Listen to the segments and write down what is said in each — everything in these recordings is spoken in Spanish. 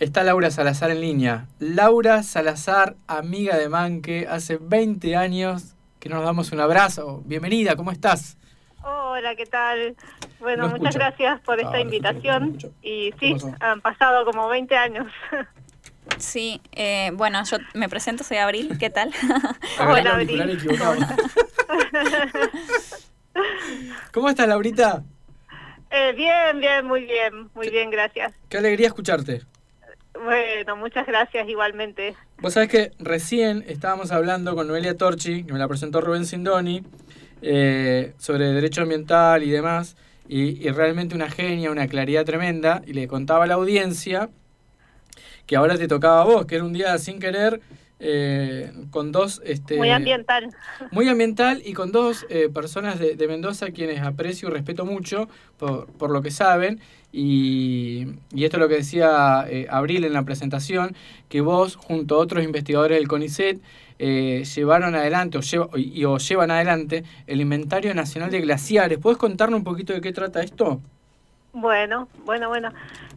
Está Laura Salazar en línea. Laura Salazar, amiga de Manque, hace 20 años que nos damos un abrazo. Bienvenida, ¿cómo estás? Hola, ¿qué tal? Bueno, muchas gracias por esta invitación. Y sí, han pasado como 20 años. Sí, eh, bueno, yo me presento, soy Abril, ¿qué tal? Hola, Abril. ¿Cómo estás, Laurita? Eh, bien, bien, muy bien, muy bien, gracias. Qué alegría escucharte. Bueno, muchas gracias igualmente. Vos sabés que recién estábamos hablando con Noelia Torchi, que me la presentó Rubén Sindoni, eh, sobre derecho ambiental y demás, y, y, realmente una genia, una claridad tremenda, y le contaba a la audiencia que ahora te tocaba a vos, que era un día sin querer eh, con dos... Este, muy ambiental. Muy ambiental y con dos eh, personas de, Mendoza quienes aprecio y respeto mucho por, por lo que saben. Y, y, esto es lo que decía eh, Abril en la presentación, que vos junto a otros investigadores del CONICET llevaron adelante o, y, o llevan adelante el Inventario Nacional de Glaciares. ¿Puedes contarnos un poquito de qué trata esto? Bueno, bueno, bueno.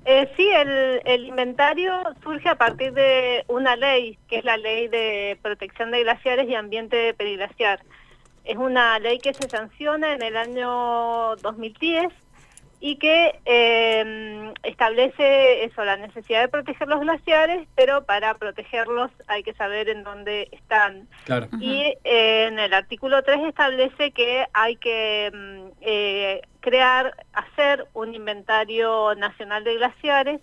Eh, sí, el, el, inventario surge a partir de una ley, que es la Ley de Protección de Glaciares y Ambiente Periglaciar. Es una ley que se sanciona en el año 2010 y que eh, establece eso, la necesidad de proteger los glaciares, pero para protegerlos hay que saber en dónde están. Y eh, en el artículo 3 establece que hay que mm, eh, crear, hacer un inventario nacional de glaciares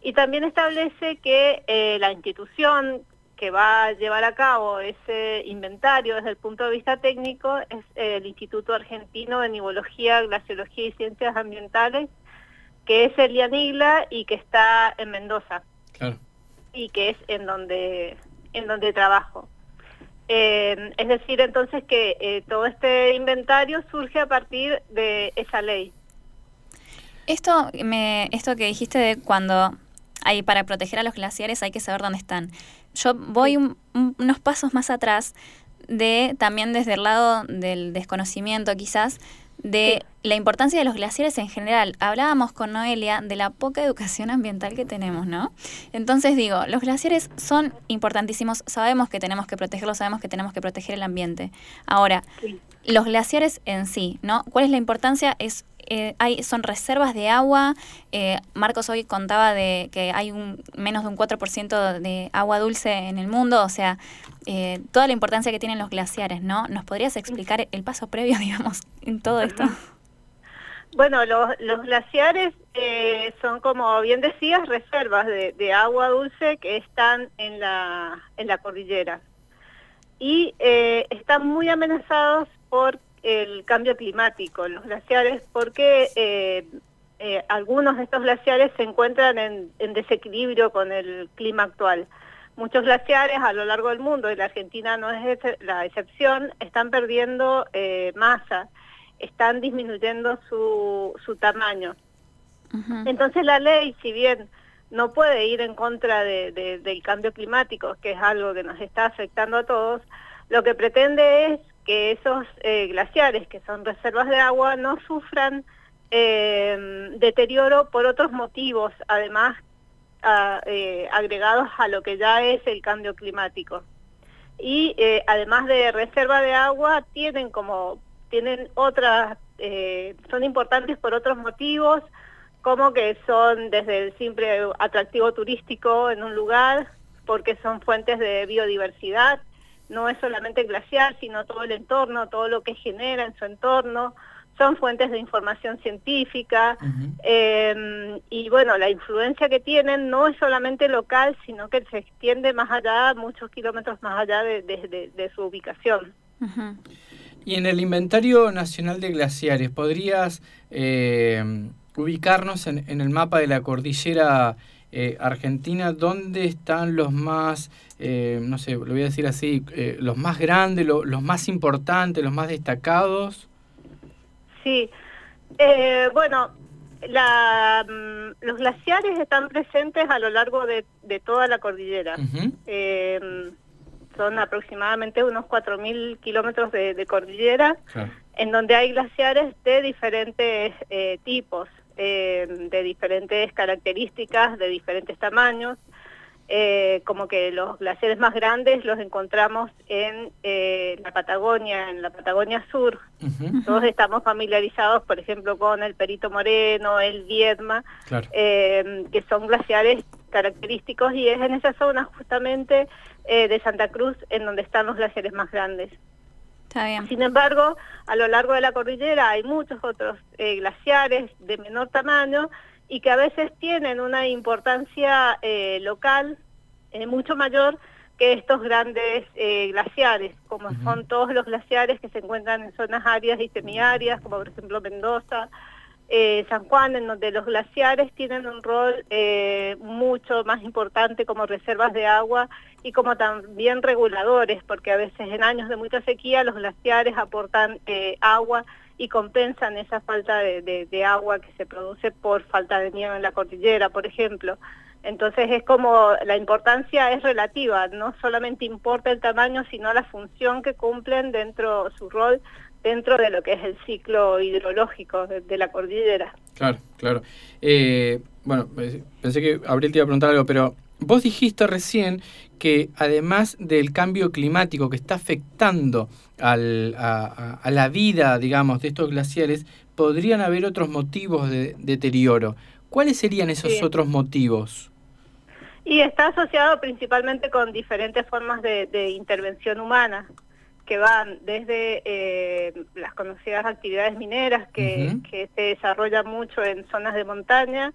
y también establece que la institución que va a llevar a cabo ese inventario desde el punto de vista técnico es el Instituto Argentino de Nivología, Glaciología y Ciencias Ambientales, que es el IANIGLA y que está en Mendoza. Y que es en donde, en donde trabajo. Eh, es decir, entonces que eh, todo este inventario surge a partir de esa ley. Esto, me, esto que dijiste de cuando hay para proteger a los glaciares hay que saber dónde están yo voy unos pasos más atrás de también desde el lado del desconocimiento quizás de la importancia de los glaciares en general. Hablábamos con Noelia de la poca educación ambiental que tenemos, ¿no? Entonces digo, los glaciares son importantísimos, sabemos que tenemos que protegerlos, sabemos que tenemos que proteger el ambiente. Ahora, los glaciares en sí, ¿no? ¿Cuál es la importancia? Es eh, hay, son reservas de agua. Eh, Marcos hoy contaba de que hay un, menos de un 4% de agua dulce en el mundo, o sea, eh, toda la importancia que tienen los glaciares, ¿no? ¿Nos podrías explicar el paso previo, digamos, en todo esto? Bueno, los, los glaciares son, como bien decías, reservas de, de, agua dulce que están en la, en la cordillera. Y están muy amenazados por el cambio climático, los glaciares, porque eh, eh, algunos de estos glaciares se encuentran en, desequilibrio con el clima actual. Muchos glaciares a lo largo del mundo, y la Argentina no es la excepción, están perdiendo eh, masa, están disminuyendo su, su tamaño. Entonces la ley, si bien no puede ir en contra del cambio climático, que es algo que nos está afectando a todos, lo que pretende es que esos eh, glaciares, que son reservas de agua, no sufran eh, deterioro por otros motivos, además eh, agregados a lo que ya es el cambio climático. Y además de reserva de agua, tienen como tienen otras, son importantes por otros motivos, como que son desde el simple atractivo turístico en un lugar, porque son fuentes de biodiversidad, no es solamente glaciar, sino todo el entorno, todo lo que genera en su entorno, son fuentes de información científica em, y bueno, la influencia que tienen no es solamente local, sino que se extiende más allá, muchos kilómetros más allá de, su ubicación. Y en el Inventario Nacional de Glaciares, ¿podrías eh, ubicarnos en, en, el mapa de la cordillera eh, Argentina, ¿dónde están los más, eh, no sé, lo voy a decir así, eh, los más grandes, los más importantes, los más destacados? Sí, bueno, mm, los glaciares están presentes a lo largo de, toda la cordillera. son aproximadamente unos 4.000 kilómetros de, cordillera, en donde hay glaciares de diferentes tipos. Eh, de diferentes características, de diferentes tamaños. Eh, como que los glaciares más grandes los encontramos en eh, la Patagonia, en la Patagonia Sur. Todos estamos familiarizados, por ejemplo, con el Perito Moreno, el Viedma, que son glaciares característicos y es en esa zona justamente de Santa Cruz en donde están los glaciares más grandes. Sin embargo, a lo largo de la cordillera hay muchos otros eh, glaciares de menor tamaño y que a veces tienen una importancia eh, local eh, mucho mayor que estos grandes glaciares, como son todos los glaciares que se encuentran en zonas áridas y semiáridas, como por ejemplo Mendoza, eh, San Juan, en donde los glaciares tienen un rol eh, mucho más importante como reservas de agua y como también reguladores, porque a veces en años de mucha sequía los glaciares aportan eh, agua y compensan esa falta de, agua que se produce por falta de nieve en la cordillera, por ejemplo. Entonces es como la importancia es relativa, no solamente importa el tamaño, sino la función que cumplen dentro su rol dentro de lo que es el ciclo hidrológico de, la cordillera. Claro, claro. Eh, bueno, pensé que Abril te iba a preguntar algo, pero vos dijiste recién que además del cambio climático que está afectando al, a, la vida, digamos, de estos glaciares, podrían haber otros motivos de deterioro. ¿Cuáles serían esos otros motivos? Y está asociado principalmente con diferentes formas de intervención humana que van desde eh, las conocidas actividades mineras que, se desarrollan mucho en zonas de montaña,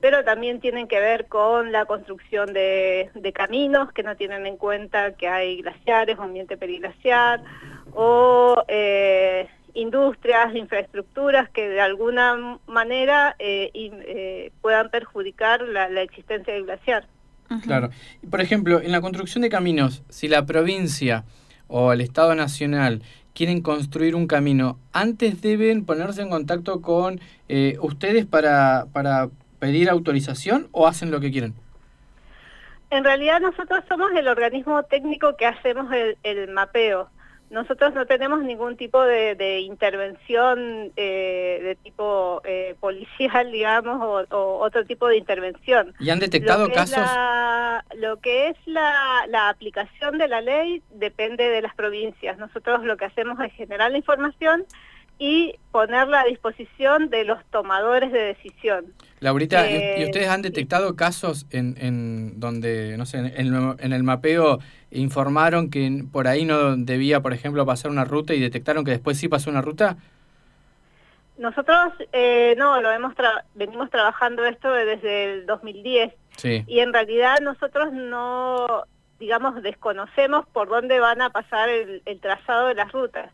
pero también tienen que ver con la construcción de, caminos que no tienen en cuenta que hay glaciares o ambiente periglaciar, o eh, industrias, infraestructuras que de alguna manera eh, puedan perjudicar la, la, existencia del glaciar. Claro. Por ejemplo, en la construcción de caminos, si la provincia o el Estado Nacional quieren construir un camino, antes deben ponerse en contacto con eh, ustedes para, para pedir autorización o hacen lo que quieren? En realidad nosotros somos el organismo técnico que hacemos el mapeo. Nosotros no tenemos ningún tipo de, intervención eh, de tipo eh, policial, digamos, o, otro tipo de intervención. ¿Y han detectado casos? lo que es la, la, aplicación de la ley depende de las provincias. Nosotros lo que hacemos es generar la información y ponerla a disposición de los tomadores de decisión. Laurita, ¿y eh, ustedes han detectado casos en, en donde, no sé, en, el mapeo informaron que por ahí no debía, por ejemplo, pasar una ruta y detectaron que después sí pasó una ruta? Nosotros eh, no, lo hemos venimos trabajando esto desde el 2010 y en realidad nosotros no, digamos, desconocemos por dónde van a pasar el trazado de las rutas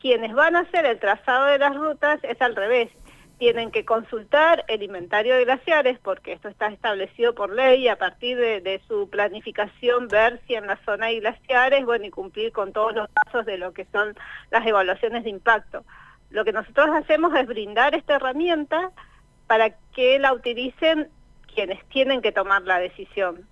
quienes van a hacer el trazado de las rutas es al revés. Tienen que consultar el inventario de glaciares, porque esto está establecido por ley, y a partir de, su planificación ver si en la zona hay glaciares, bueno, y cumplir con todos los pasos de lo que son las evaluaciones de impacto. Lo que nosotros hacemos es brindar esta herramienta para que la utilicen quienes tienen que tomar la decisión.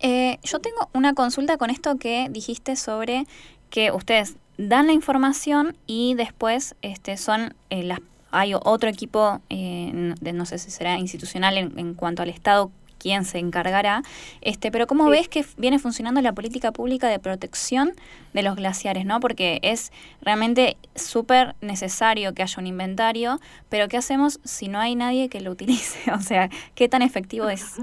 Eh, yo tengo una consulta con esto que dijiste sobre que ustedes dan la información y después este, son eh, las hay otro equipo, eh, de, no sé si será institucional en, cuanto al Estado, quién se encargará, este, pero ¿cómo ves que viene funcionando la política pública de protección de los glaciares? ¿no? Porque es realmente súper necesario que haya un inventario, pero ¿qué hacemos si no hay nadie que lo utilice? O sea, ¿qué tan efectivo es?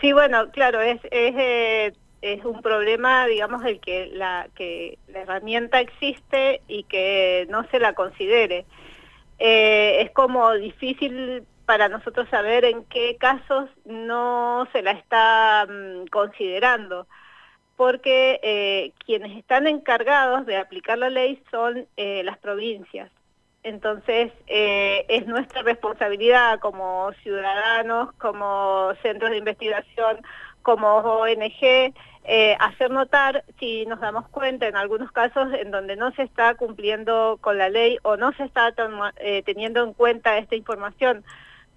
Sí, bueno, claro, es, es eh, es un problema, digamos, el que la, que la herramienta existe y que no se la considere. Eh, es como difícil para nosotros saber en qué casos no se la está mm, considerando, porque eh, quienes están encargados de aplicar la ley son eh, las provincias. Entonces, es nuestra responsabilidad como ciudadanos, como centros de investigación, como ONG, eh, hacer notar si nos damos cuenta en algunos casos en donde no se está cumpliendo con la ley o no se está eh, teniendo en cuenta esta información.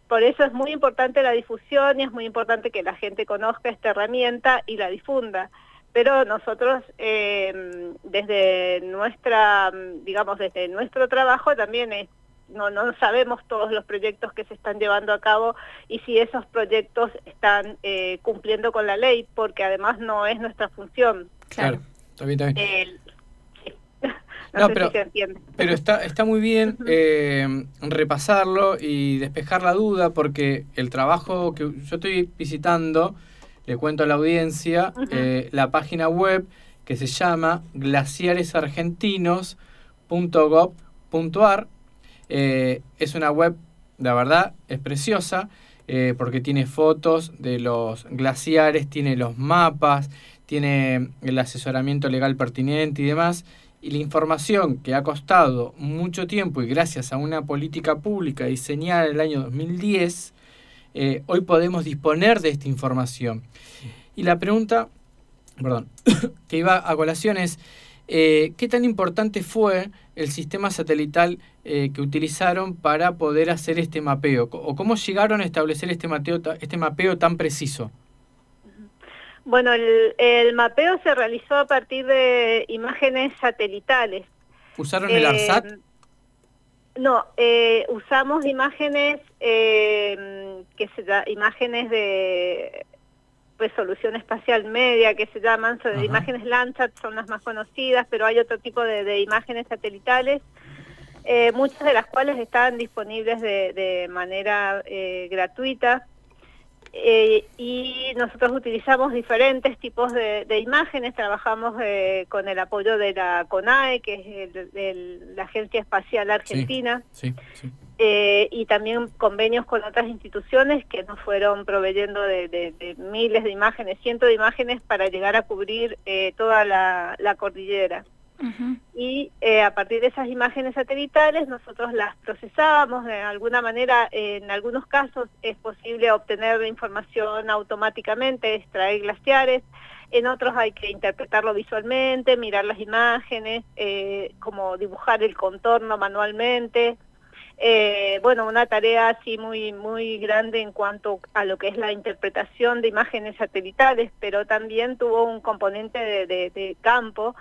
Por eso es muy importante la difusión y es muy importante que la gente conozca esta herramienta y la difunda. Pero nosotros eh, desde nuestra, digamos, desde nuestro trabajo también es no, no sabemos todos los proyectos que se están llevando a cabo y si esos proyectos están eh, cumpliendo con la ley, porque además no es nuestra función. Claro, está bien, está bien. no, pero, pero está, está muy bien eh, repasarlo y despejar la duda porque el trabajo que yo estoy visitando, le cuento a la audiencia, eh, la página web que se llama glaciaresargentinos.gov.ar. Eh, es una web, la verdad, es preciosa porque tiene fotos de los glaciares, tiene los mapas, tiene el asesoramiento legal pertinente y demás y la información que ha costado mucho tiempo y gracias a una política pública diseñada en el año 2010, eh, hoy podemos disponer de esta información. Y la pregunta, perdón, que iba a colación es, eh, ¿qué tan importante fue el sistema satelital eh, que utilizaron para poder hacer este mapeo? ¿O cómo llegaron a establecer este, mapeo, este mapeo tan preciso? Bueno, el, mapeo se realizó a partir de imágenes satelitales. ¿Usaron el ARSAT? Eh, no, eh, usamos imágenes eh, que se da, imágenes de resolución espacial media que se llaman, son imágenes Landsat son las más conocidas, pero hay otro tipo de, imágenes satelitales, muchas de las cuales están disponibles de, de manera gratuita eh, y nosotros utilizamos diferentes tipos de, imágenes, trabajamos eh, con el apoyo de la CONAE, que es la Agencia Espacial Argentina, eh, y también convenios con otras instituciones que nos fueron proveyendo de, miles de imágenes, cientos de imágenes para llegar a cubrir toda la cordillera. Y eh, a partir de esas imágenes satelitales nosotros las procesábamos, de alguna manera en algunos casos es posible obtener información automáticamente, extraer glaciares, en otros hay que interpretarlo visualmente, mirar las imágenes, eh, como dibujar el contorno manualmente. Eh, bueno, una tarea así muy, muy grande en cuanto a lo que es la interpretación de imágenes satelitales, pero también tuvo un componente de campo,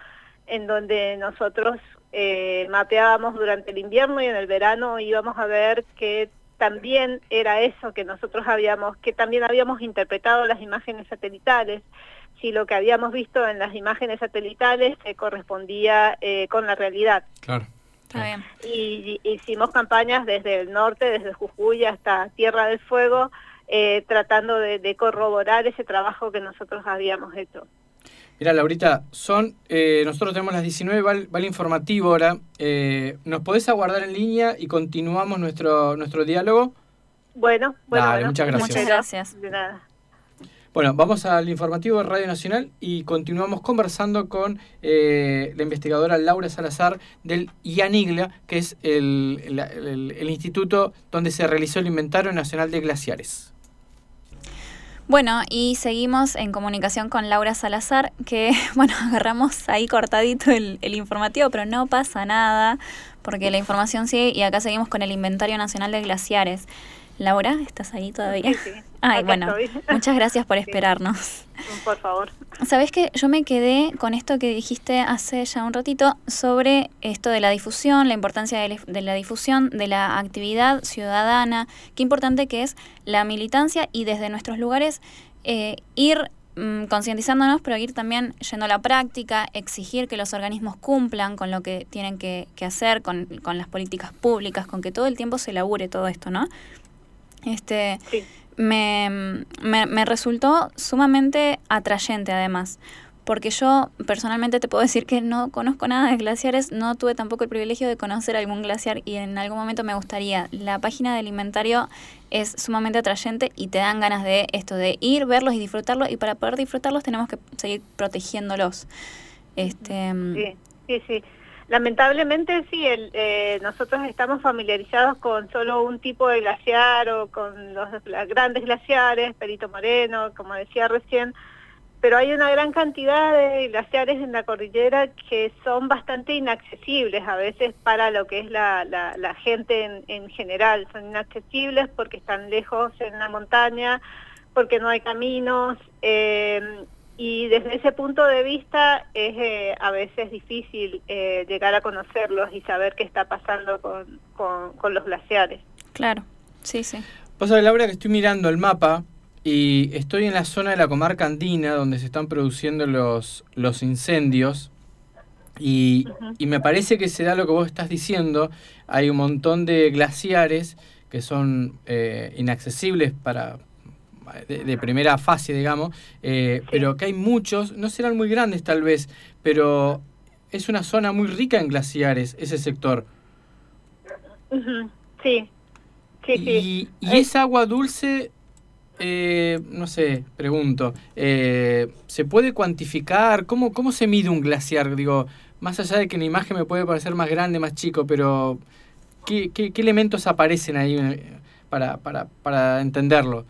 en donde nosotros eh, mapeábamos durante el invierno y en el verano íbamos a ver que también era eso que nosotros habíamos, que también habíamos interpretado las imágenes satelitales, si lo que habíamos visto en las imágenes satelitales se correspondía eh, con la realidad. Claro. Y, hicimos campañas desde el norte, desde Jujuy hasta Tierra del Fuego, eh, tratando de corroborar ese trabajo que nosotros habíamos hecho. Mira, Laurita, son, eh, nosotros tenemos las 19, va, el informativo ahora. Eh, ¿Nos podés aguardar en línea y continuamos nuestro, nuestro diálogo? Bueno, bueno, muchas gracias. Muchas gracias. De nada. Bueno, vamos al informativo de Radio Nacional y continuamos conversando con eh, la investigadora Laura Salazar del IANIGLA, que es el, el instituto donde se realizó el Inventario Nacional de Glaciares. Bueno, y seguimos en comunicación con Laura Salazar, que bueno, agarramos ahí cortadito el, informativo, pero no pasa nada, porque la información sigue y acá seguimos con el Inventario Nacional de Glaciares. Laura, ¿estás ahí todavía? Sí, Ay, bueno, muchas gracias por esperarnos. Por favor. Sabes que yo me quedé con esto que dijiste hace ya un ratito sobre esto de la difusión, la importancia de la difusión, de la actividad ciudadana, qué importante que es la militancia y desde nuestros lugares eh, ir mm, concientizándonos, pero ir también yendo a la práctica, exigir que los organismos cumplan con lo que tienen que, hacer, con, con, las políticas públicas, con que todo el tiempo se labure todo esto, ¿no? Este, me, me, resultó sumamente atrayente además, porque yo personalmente te puedo decir que no conozco nada de glaciares, no tuve tampoco el privilegio de conocer algún glaciar y en algún momento me gustaría. La página del inventario es sumamente atrayente y te dan ganas de esto, de ir, verlos y disfrutarlos y para poder disfrutarlos tenemos que seguir protegiéndolos. Este, sí, sí, sí. Lamentablemente sí, eh, nosotros estamos familiarizados con solo un tipo de glaciar o con los grandes glaciares, Perito Moreno, como decía recién, pero hay una gran cantidad de glaciares en la cordillera que son bastante inaccesibles a veces para lo que es la, gente en, en, general. Son inaccesibles porque están lejos en la montaña, porque no hay caminos. Eh, y desde ese punto de vista es eh, a veces difícil eh, llegar a conocerlos y saber qué está pasando con, con, los glaciares. Claro, sí, sí. Pasa, Laura, que estoy mirando el mapa y estoy en la zona de la comarca andina donde se están produciendo los, los incendios y, y, me parece que se da lo que vos estás diciendo. Hay un montón de glaciares que son eh, inaccesibles para, de, primera fase, digamos, eh, pero que hay muchos, no serán muy grandes tal vez, pero es una zona muy rica en glaciares, ese sector. Sí, sí, sí. Y, esa agua dulce, eh, no sé, pregunto, eh, ¿se puede cuantificar? ¿Cómo, ¿Cómo se mide un glaciar? Digo, más allá de que en imagen me puede parecer más grande, más chico, pero ¿qué, qué, elementos aparecen ahí para, para, para entenderlo?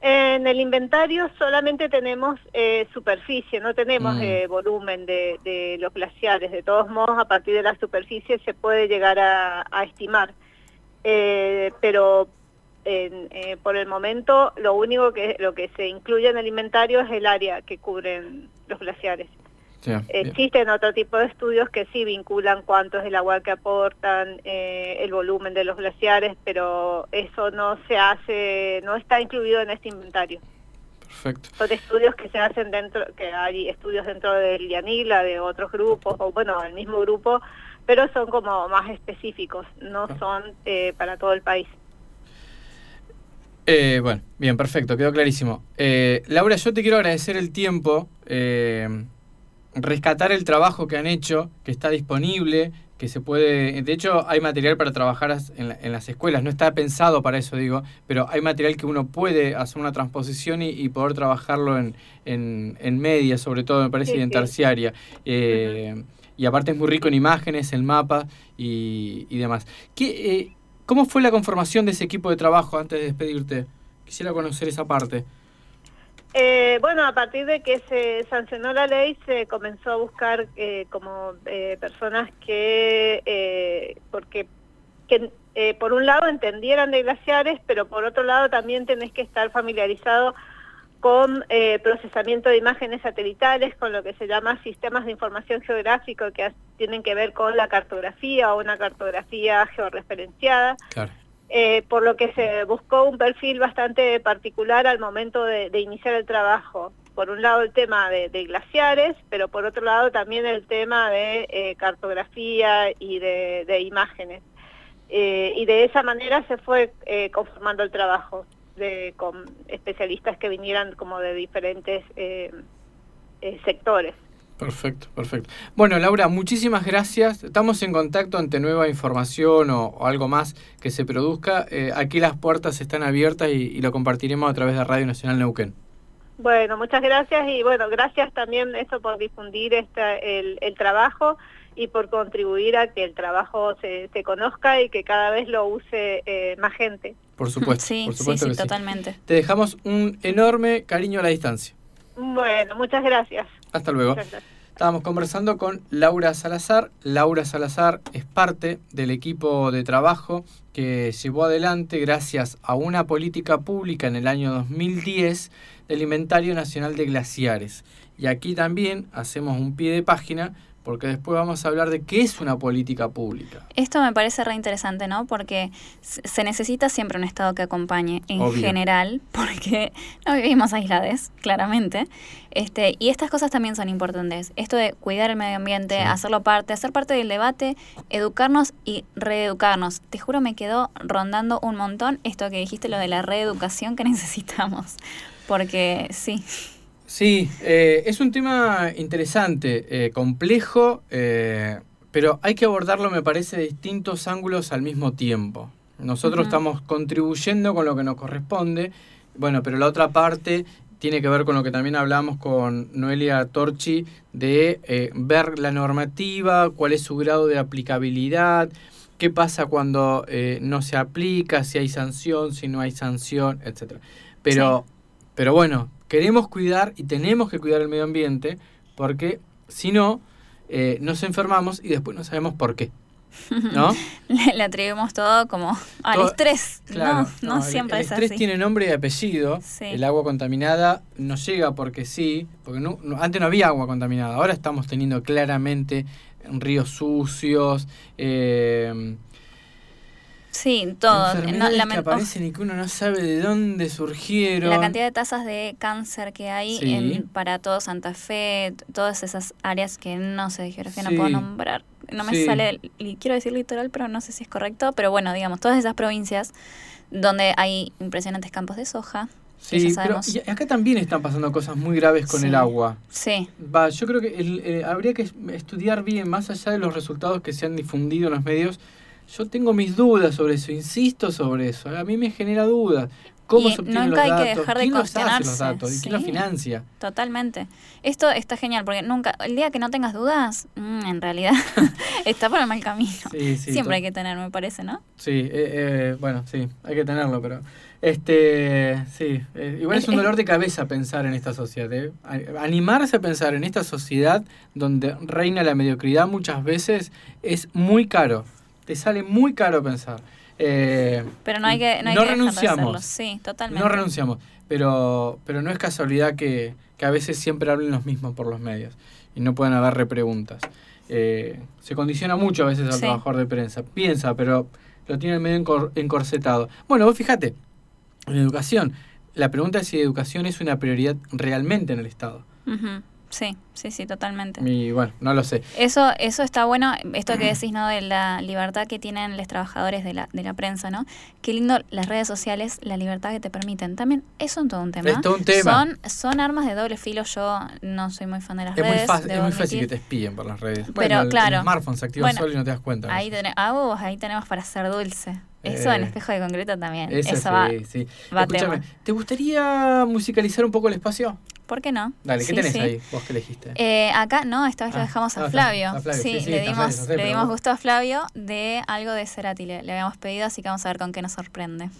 En el inventario solamente tenemos eh, superficie, no tenemos mm. eh, volumen de, los glaciares. De todos modos, a partir de la superficie se puede llegar a, estimar. Eh, pero por el momento lo único que lo que se incluye en el inventario es el área que cubren los glaciares. Existen otro tipo de estudios que sí vinculan cuánto es el agua que aportan, eh, el volumen de los glaciares, pero eso no se hace, no está incluido en este inventario. Perfecto. Son estudios que se hacen dentro, que hay estudios dentro del Yanila, de otros grupos, o bueno, del mismo grupo, pero son como más específicos, no son eh, para todo el país. Eh, bueno, bien, perfecto, quedó clarísimo. Laura, yo te quiero agradecer el tiempo rescatar el trabajo que han hecho, que está disponible, que se puede... De hecho, hay material para trabajar en, las escuelas, no está pensado para eso, digo, pero hay material que uno puede hacer una transposición y, poder trabajarlo en, en, media, sobre todo, me parece, y en terciaria. Eh, y aparte es muy rico en imágenes, en mapas y, demás. ¿Qué, eh, ¿Cómo fue la conformación de ese equipo de trabajo antes de despedirte? Quisiera conocer esa parte. Eh, bueno, a partir de que se sancionó la ley, se comenzó a buscar eh, como eh, personas que, porque que, por un lado entendieran de glaciares, pero por otro lado también tenés que estar familiarizado con procesamiento de imágenes satelitales, con lo que se llama sistemas de información geográfico que tienen que ver con la cartografía o una cartografía georreferenciada. Eh, por lo que se buscó un perfil bastante particular al momento de, iniciar el trabajo. Por un lado el tema de, glaciares, pero por otro lado también el tema de eh, cartografía y de, imágenes. Eh, y de esa manera se fue conformando el trabajo con especialistas que vinieran como de diferentes sectores. Perfecto, perfecto. Bueno, Laura, muchísimas gracias. Estamos en contacto ante nueva información o, algo más que se produzca. Eh, aquí las puertas están abiertas y, lo compartiremos a través de Radio Nacional Neuquén. Bueno, muchas gracias y bueno, gracias también esto por difundir este, el, trabajo y por contribuir a que el trabajo se, conozca y que cada vez lo use eh, más gente. Por supuesto, sí, por supuesto sí, sí, totalmente. Te dejamos un enorme cariño a la distancia. Bueno, muchas gracias. Hasta luego. Estábamos conversando con Laura Salazar. Laura Salazar es parte del equipo de trabajo que llevó adelante, gracias a una política pública en el año 2010, del Inventario Nacional de Glaciares. Y aquí también hacemos un pie de página porque después vamos a hablar de qué es una política pública. Esto me parece re interesante, ¿no? Porque se necesita siempre un Estado que acompañe en general, porque no vivimos aislades, claramente. Este, y estas cosas también son importantes. Esto de cuidar el medio ambiente, hacerlo parte, hacer parte del debate, educarnos y reeducarnos. Te juro, me quedó rondando un montón esto que dijiste, lo de la reeducación que necesitamos. Porque sí. Sí, eh, es un tema interesante, eh, complejo, eh, pero hay que abordarlo, me parece, de distintos ángulos al mismo tiempo. Nosotros estamos contribuyendo con lo que nos corresponde, bueno, pero la otra parte tiene que ver con lo que también hablamos con Noelia Torchi, de ver la normativa, cuál es su grado de aplicabilidad, qué pasa cuando no se aplica, si hay sanción, si no hay sanción, etc. Pero, pero bueno, queremos cuidar y tenemos que cuidar el medio ambiente porque si no, eh, nos enfermamos y después no sabemos por qué. ¿no? le, le atribuimos todo como al Todo- estrés. Claro, no, no, el- siempre el, es estrés así. tiene nombre y apellido. Sí. El agua contaminada no llega porque sí, porque no- antes no había agua contaminada. Ahora estamos teniendo claramente ríos sucios, eh, Sí, todo. No, enfermedades que aparecen y que uno no sabe de dónde surgieron. La cantidad de tasas de cáncer que hay Sí. en, para todo Santa Fe, todas esas áreas que no sé de geografía, Sí. no puedo nombrar. No me Sí. sale, quiero decir litoral, pero no sé si es correcto. Pero bueno, digamos, todas esas provincias donde hay impresionantes campos de soja. Sí, pero y acá también están pasando cosas muy graves con Sí. el agua. Sí, Va, yo creo que el- eh, habría que estudiar bien, más allá de los resultados que se han difundido en los medios. Yo tengo mis dudas sobre eso, insisto sobre eso. A mí me genera dudas. ¿Cómo Y se obtienen nunca los hay que datos? dejar de ¿Quién los hace los cuestionarse? datos? ¿Y quién los financia? totalmente. Esto está genial porque nunca, el día que no tengas dudas, mm, en realidad está por el mal camino. Sí, sí. Siempre hay que tener, me parece, ¿no? Sí, eh, eh, bueno, sí, hay que tenerlo, pero... Este, sí, eh, igual es un dolor de cabeza pensar en esta sociedad. ¿eh? Animarse a pensar en esta sociedad donde reina la mediocridad muchas veces es muy caro. Te sale muy caro pensar. Eh, Pero no hay que, no hay no que dejar de renunciamos. Sí, totalmente. No renunciamos, pero, pero no es casualidad que, que a veces siempre hablen los mismos por los medios y no puedan haber repreguntas. Eh, se condiciona mucho a veces al Sí. trabajador de prensa. Piensa, pero lo tiene medio encor- encorsetado. Bueno, vos fíjate, en educación, la pregunta es si educación es una prioridad realmente en el Estado. Ujú. Sí, sí, sí, totalmente. Y bueno, no lo sé. Eso, eso está bueno, esto que decís, ¿no? De la libertad que tienen los trabajadores de la, de la prensa, ¿no? Qué lindo las redes sociales, la libertad que te permiten. También eso es todo un tema. Es todo un tema. Son, son armas de doble filo. Yo no soy muy fan de las Es muy, redes. fácil, es muy fácil que te espíen por las redes. Pero, bueno, claro. el smartphone se activa Bueno, solo y no te das cuenta. Ahí, ten- ah, vos, ahí tenemos para ser dulce. Eso Eh, en espejo de concreto también. Eso va, sí, va. ¿te gustaría musicalizar un poco el espacio? ¿Por qué no? Dale, ¿qué Sí, tenés sí. ahí? Vos que elegiste. Eh, acá no, esta vez lo Ah, dejamos a ah, Flavio. a Flavio, Sí, le dimos, le dimos gusto a Flavio de algo de Cerati. Le, le habíamos pedido, así que vamos a ver con qué nos sorprende.